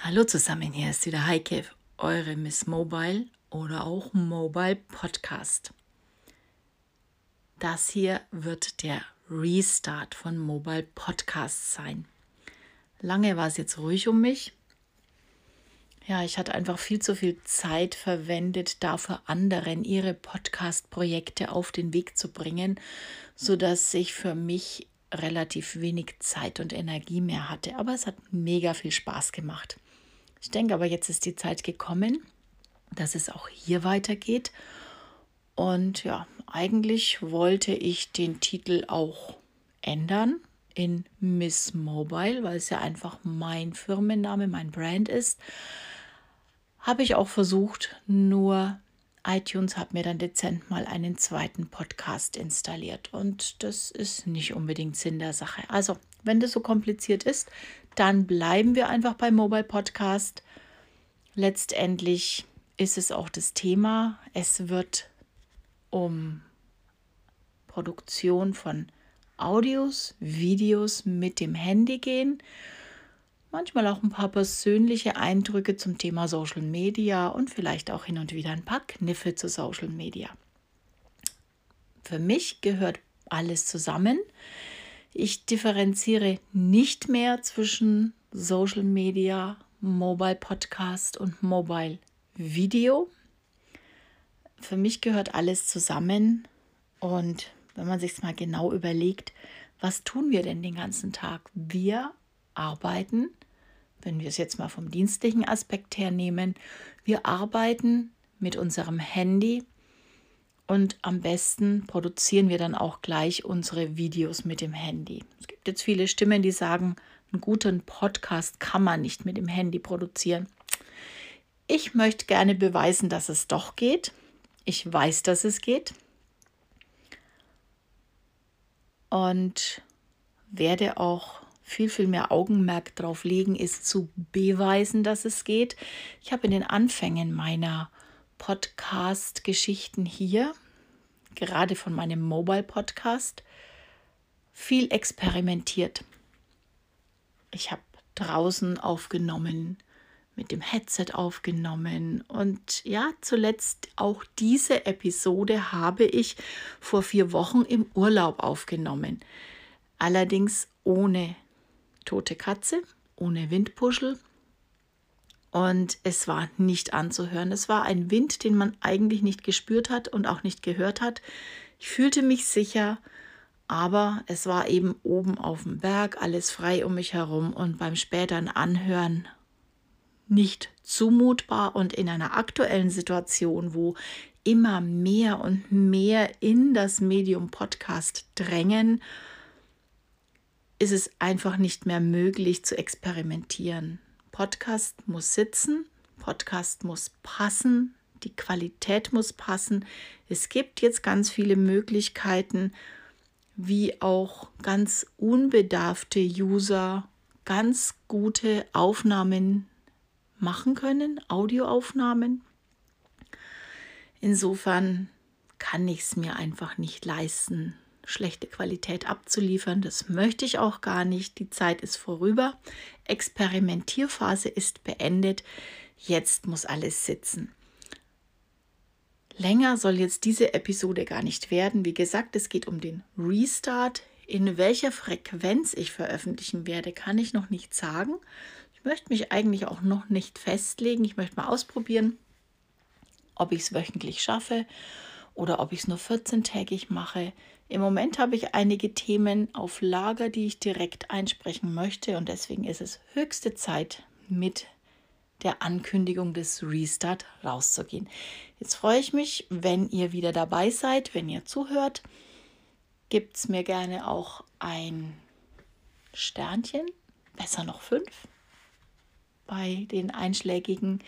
Hallo zusammen, hier ist wieder Heike, eure Miss Mobile oder auch Mobile Podcast. Das hier wird der Restart von Mobile Podcasts sein. Lange war es jetzt ruhig um mich. Ja, ich hatte einfach viel zu viel Zeit verwendet, dafür anderen ihre Podcast-Projekte auf den Weg zu bringen, sodass ich für mich relativ wenig Zeit und Energie mehr hatte. Aber es hat mega viel Spaß gemacht. Ich denke aber, jetzt ist die Zeit gekommen, dass es auch hier weitergeht. Und ja, eigentlich wollte ich den Titel auch ändern in Miss Mobile, weil es ja einfach mein Firmenname, mein Brand ist. Habe ich auch versucht, nur iTunes hat mir dann dezent mal einen zweiten Podcast installiert und das ist nicht unbedingt Sinn der Sache. Also, wenn das so kompliziert ist, dann bleiben wir einfach bei Mobile Podcast. Letztendlich ist es auch das Thema. Es wird um Produktion von Audios, Videos mit dem Handy gehen. Manchmal auch ein paar persönliche Eindrücke zum Thema Social Media und vielleicht auch hin und wieder ein paar Kniffe zu Social Media. Für mich gehört alles zusammen. Ich differenziere nicht mehr zwischen Social Media, Mobile Podcast und Mobile Video. Für mich gehört alles zusammen und wenn man sich mal genau überlegt, was tun wir denn den ganzen Tag? Wir arbeiten, wenn wir es jetzt mal vom dienstlichen Aspekt her nehmen, wir arbeiten mit unserem Handy und am besten produzieren wir dann auch gleich unsere Videos mit dem Handy. Es gibt jetzt viele Stimmen, die sagen, einen guten Podcast kann man nicht mit dem Handy produzieren. Ich möchte gerne beweisen, dass es doch geht. Ich weiß, dass es geht. Und werde auch viel, viel mehr Augenmerk darauf legen, ist zu beweisen, dass es geht. Ich habe in den Anfängen meiner Podcast-Geschichten hier, gerade von meinem Mobile-Podcast, viel experimentiert. Ich habe draußen aufgenommen, mit dem Headset aufgenommen und ja, zuletzt auch diese Episode habe ich vor vier Wochen im Urlaub aufgenommen. Allerdings ohne tote Katze, ohne Windpuschel und es war nicht anzuhören. Es war ein Wind, den man eigentlich nicht gespürt hat und auch nicht gehört hat. Ich fühlte mich sicher, aber es war eben oben auf dem Berg, alles frei um mich herum und beim späteren Anhören nicht zumutbar und in einer aktuellen Situation, wo immer mehr und mehr in das Medium Podcast drängen, ist es einfach nicht mehr möglich zu experimentieren. Podcast muss sitzen, Podcast muss passen, die Qualität muss passen. Es gibt jetzt ganz viele Möglichkeiten, wie auch ganz unbedarfte User ganz gute Aufnahmen machen können, Audioaufnahmen. Insofern kann ich es mir einfach nicht leisten, schlechte Qualität abzuliefern. Das möchte ich auch gar nicht. Die Zeit ist vorüber. Experimentierphase ist beendet. Jetzt muss alles sitzen. Länger soll jetzt diese Episode gar nicht werden. Wie gesagt, es geht um den Restart. In welcher Frequenz ich veröffentlichen werde, kann ich noch nicht sagen. Ich möchte mich eigentlich auch noch nicht festlegen. Ich möchte mal ausprobieren, ob ich es wöchentlich schaffe oder ob ich es nur 14-tägig mache. Im Moment habe ich einige Themen auf Lager, die ich direkt einsprechen möchte und deswegen ist es höchste Zeit, mit der Ankündigung des Restart rauszugehen. Jetzt freue ich mich, wenn ihr wieder dabei seid, wenn ihr zuhört. Gibt es mir gerne auch ein Sternchen, besser noch fünf, bei den einschlägigen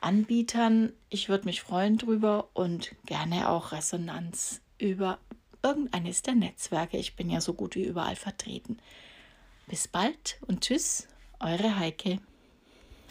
Anbietern. Ich würde mich freuen drüber und gerne auch Resonanz über irgendeines der Netzwerke. Ich bin ja so gut wie überall vertreten. Bis bald und tschüss, eure Heike.